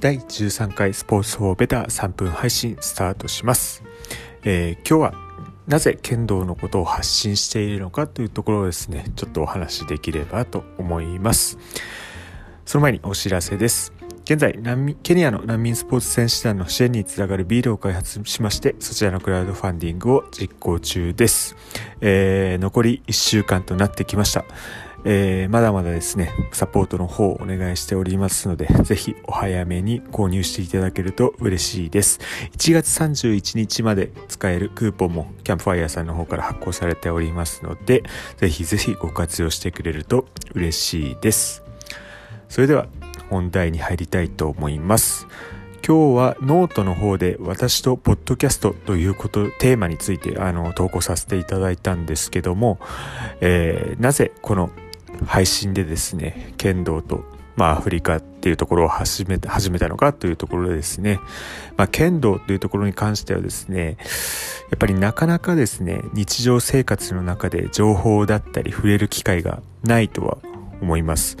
第13回スポーツフォーベター3分配信スタートします、えー、今日はなぜ剣道のことを発信しているのかというところをですねちょっとお話しできればと思います。その前にお知らせです。現在ケニアの難民スポーツ選手団の支援につながるビールを開発しましてそちらのクラウドファンディングを実行中です、えー、残り1週間となってきました。えー、まだまだですね、サポートの方をお願いしておりますので、ぜひお早めに購入していただけると嬉しいです。1月31日まで使えるクーポンもキャンプファイヤーさんの方から発行されておりますので、ぜひぜひご活用してくれると嬉しいです。それでは本題に入りたいと思います。今日はノートの方で私とポッドキャストということテーマについてあの投稿させていただいたんですけども、えー、なぜこの配信でですね、剣道と、まあ、アフリカっていうところを始めた、始めたのかというところでですね、まあ、剣道というところに関してはですね、やっぱりなかなかですね、日常生活の中で情報だったり触れる機会がないとは思います。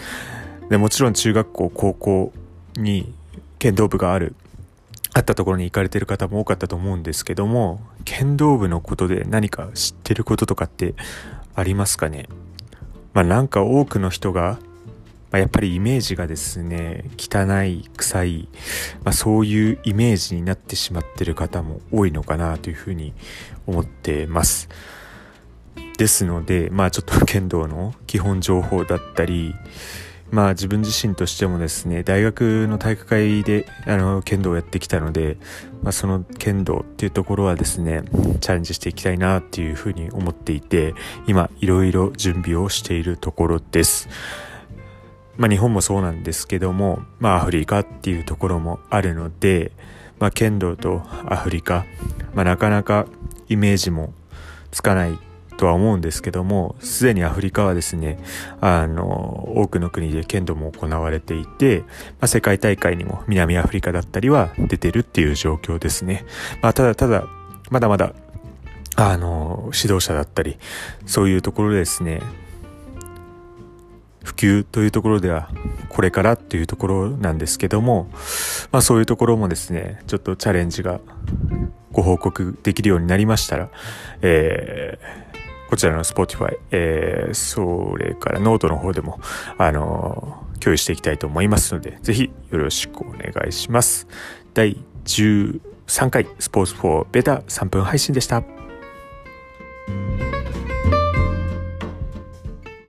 でもちろん中学校、高校に剣道部があるあったところに行かれてる方も多かったと思うんですけども、剣道部のことで何か知ってることとかってありますかね？まあなんか多くの人が、まあ、やっぱりイメージがですね、汚い、臭い、まあそういうイメージになってしまってる方も多いのかなというふうに思ってます。ですので、まあちょっと剣道の基本情報だったり、まあ自分自身としてもですね、大学の体育会であの剣道をやってきたので、まあその剣道っていうところはですね、チャレンジしていきたいなっていうふうに思っていて、今いろいろ準備をしているところです。まあ日本もそうなんですけども、まあアフリカっていうところもあるので、まあ剣道とアフリカ、まあなかなかイメージもつかないとは思うんですけども、すでにアフリカはですね、あの、多くの国で剣道も行われていて、まあ、世界大会にも南アフリカだったりは出てるっていう状況ですね。まあ、ただただ、まだまだ、あの、指導者だったり、そういうところでですね、普及というところではこれからっていうところなんですけども、まあそういうところもですね、ちょっとチャレンジがご報告できるようになりましたら、えー、こちらの Spotify、えー、それからノートの方でも、あのー、共有していきたいと思いますので、ぜひよろしくお願いします。第13回スポーツ4ベタ3分配信でした。